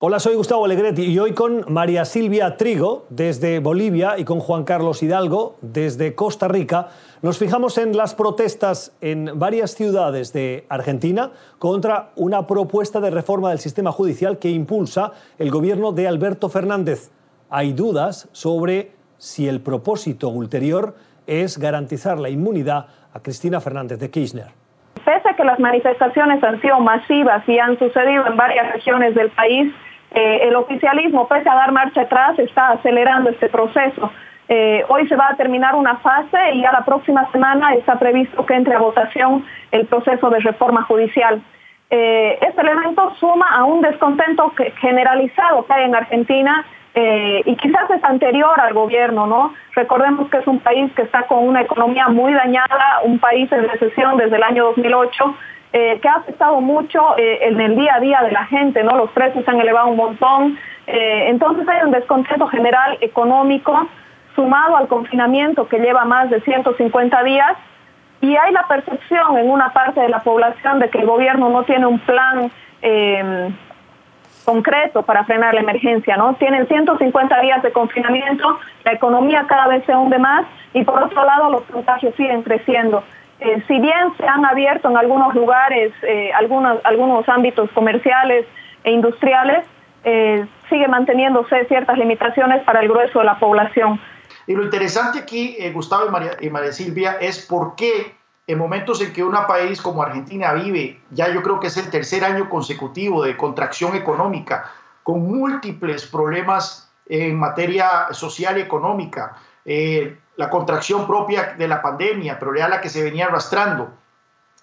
Hola, soy Gustavo Alegretti y hoy con María Silvia Trigo desde Bolivia y con Juan Carlos Hidalgo desde Costa Rica nos fijamos en las protestas en varias ciudades de Argentina contra una propuesta de reforma del sistema judicial que impulsa el gobierno de Alberto Fernández. Hay dudas sobre si el propósito ulterior es garantizar la inmunidad a Cristina Fernández de Kirchner. Pese a que las manifestaciones han sido masivas y han sucedido en varias regiones del país, eh, el oficialismo, pese a dar marcha atrás, está acelerando este proceso. Eh, hoy se va a terminar una fase y a la próxima semana está previsto que entre a votación el proceso de reforma judicial. Eh, este elemento suma a un descontento generalizado que hay en Argentina y quizás es anterior al gobierno, ¿no? Recordemos que es un país que está con una economía muy dañada, un país en recesión desde el año 2008 eh, que ha afectado mucho eh, en el día a día de la gente, ¿no? Los precios se han elevado un montón. Eh, entonces hay un descontento general económico sumado al confinamiento que lleva más de 150 días y hay la percepción en una parte de la población de que el gobierno no tiene un plan concreto para frenar la emergencia, ¿no? Tienen 150 días de confinamiento, la economía cada vez se hunde más y por otro lado los contagios siguen creciendo. Eh, si bien se han abierto en algunos lugares, eh, algunos, algunos ámbitos comerciales e industriales, eh, sigue manteniéndose ciertas limitaciones para el grueso de la población. Y lo interesante aquí, Gustavo y María, y María Silvia, es por qué en momentos en que un país como Argentina vive, ya yo creo que es el tercer año consecutivo de contracción económica, con múltiples problemas en materia social y económica, eh, la contracción propia de la pandemia, pero ya la que se venía arrastrando,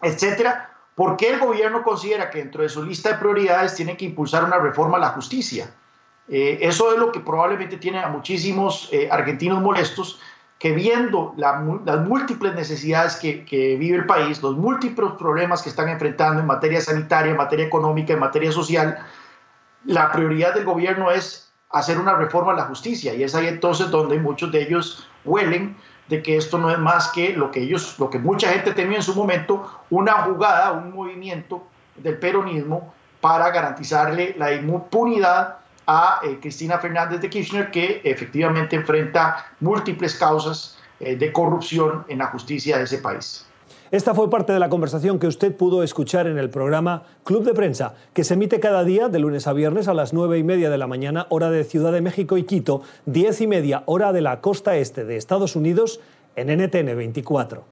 etcétera, ¿por qué el gobierno considera que dentro de su lista de prioridades tiene que impulsar una reforma a la justicia? Eh, eso es lo que probablemente tiene a muchísimos eh, argentinos molestos, que viendo las múltiples necesidades que, que, vive el país, los múltiples problemas que están enfrentando en materia sanitaria, en materia económica, en materia social, la prioridad del gobierno es hacer una reforma a la justicia y es ahí entonces donde muchos de ellos huelen de que esto no es más que lo que ellos, lo que mucha gente temía en su momento, una jugada, un movimiento del peronismo para garantizarle la impunidad a eh, Cristina Fernández de Kirchner, que efectivamente enfrenta múltiples causas eh, de corrupción en la justicia de ese país. Esta fue parte de la conversación que usted pudo escuchar en el programa Club de Prensa, que se emite cada día de lunes a viernes a las nueve y media de la mañana, hora de Ciudad de México y Quito, diez y media, hora de la costa este de Estados Unidos, en NTN 24.